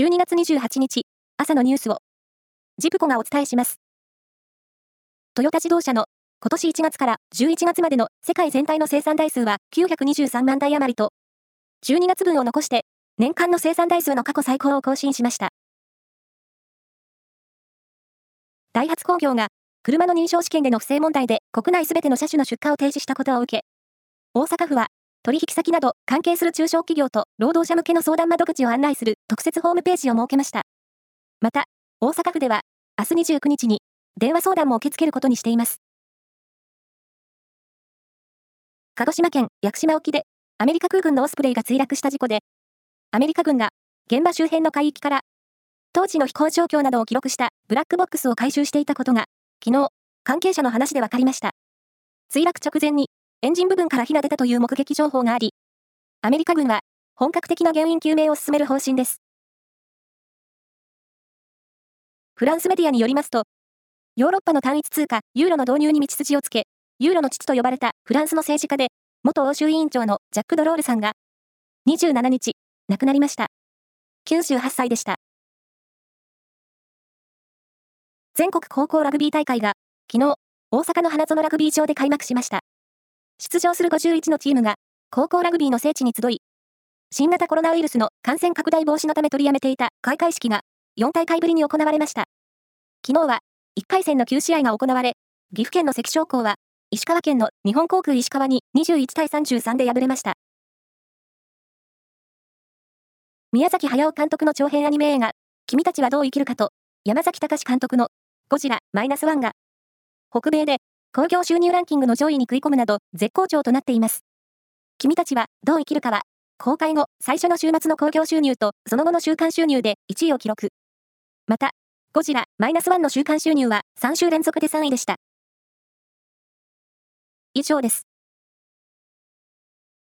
12月28日、朝のニュースを、ジプコがお伝えします。トヨタ自動車の今年1月から11月までの世界全体の生産台数は923万台余りと、12月分を残して年間の生産台数の過去最高を更新しました。ダイハツ工業が車の認証試験での不正問題で国内すべての車種の出荷を停止したことを受け、大阪府は取引先など関係する中小企業と労働者向けの相談窓口を案内する特設ホームページを設けました。また、大阪府では明日29日に電話相談も受け付けることにしています。鹿児島県屋久島沖でアメリカ空軍のオスプレイが墜落した事故で、アメリカ軍が現場周辺の海域から当時の飛行状況などを記録したブラックボックスを回収していたことが、昨日、関係者の話で分かりました。墜落直前にエンジン部分から火が出たという目撃情報があり、アメリカ軍は本格的な原因究明を進める方針です。フランスメディアによりますと、ヨーロッパの単一通貨ユーロの導入に道筋をつけ、ユーロの父と呼ばれたフランスの政治家で、元欧州委員長のジャック・ドロールさんが、27日、亡くなりました。98歳でした。全国高校ラグビー大会が、昨日、大阪の花園ラグビー場で開幕しました。出場する51のチームが、高校ラグビーの聖地に集い、新型コロナウイルスの感染拡大防止のため取りやめていた開会式が4大会ぶりに行われました。昨日は1回戦の9試合が行われ、岐阜県の関商工は石川県の日本航空石川に21対33で敗れました。宮崎駿監督の長編アニメ映画、君たちはどう生きるかと、山崎隆監督のゴジラマイナスワンが、北米で興行収入ランキングの上位に食い込むなど絶好調となっています。君たちはどう生きるかは、公開後最初の週末の興行収入とその後の週間収入で1位を記録。また、ゴジラマイナスワンの週間収入は3週連続で3位でした。以上です。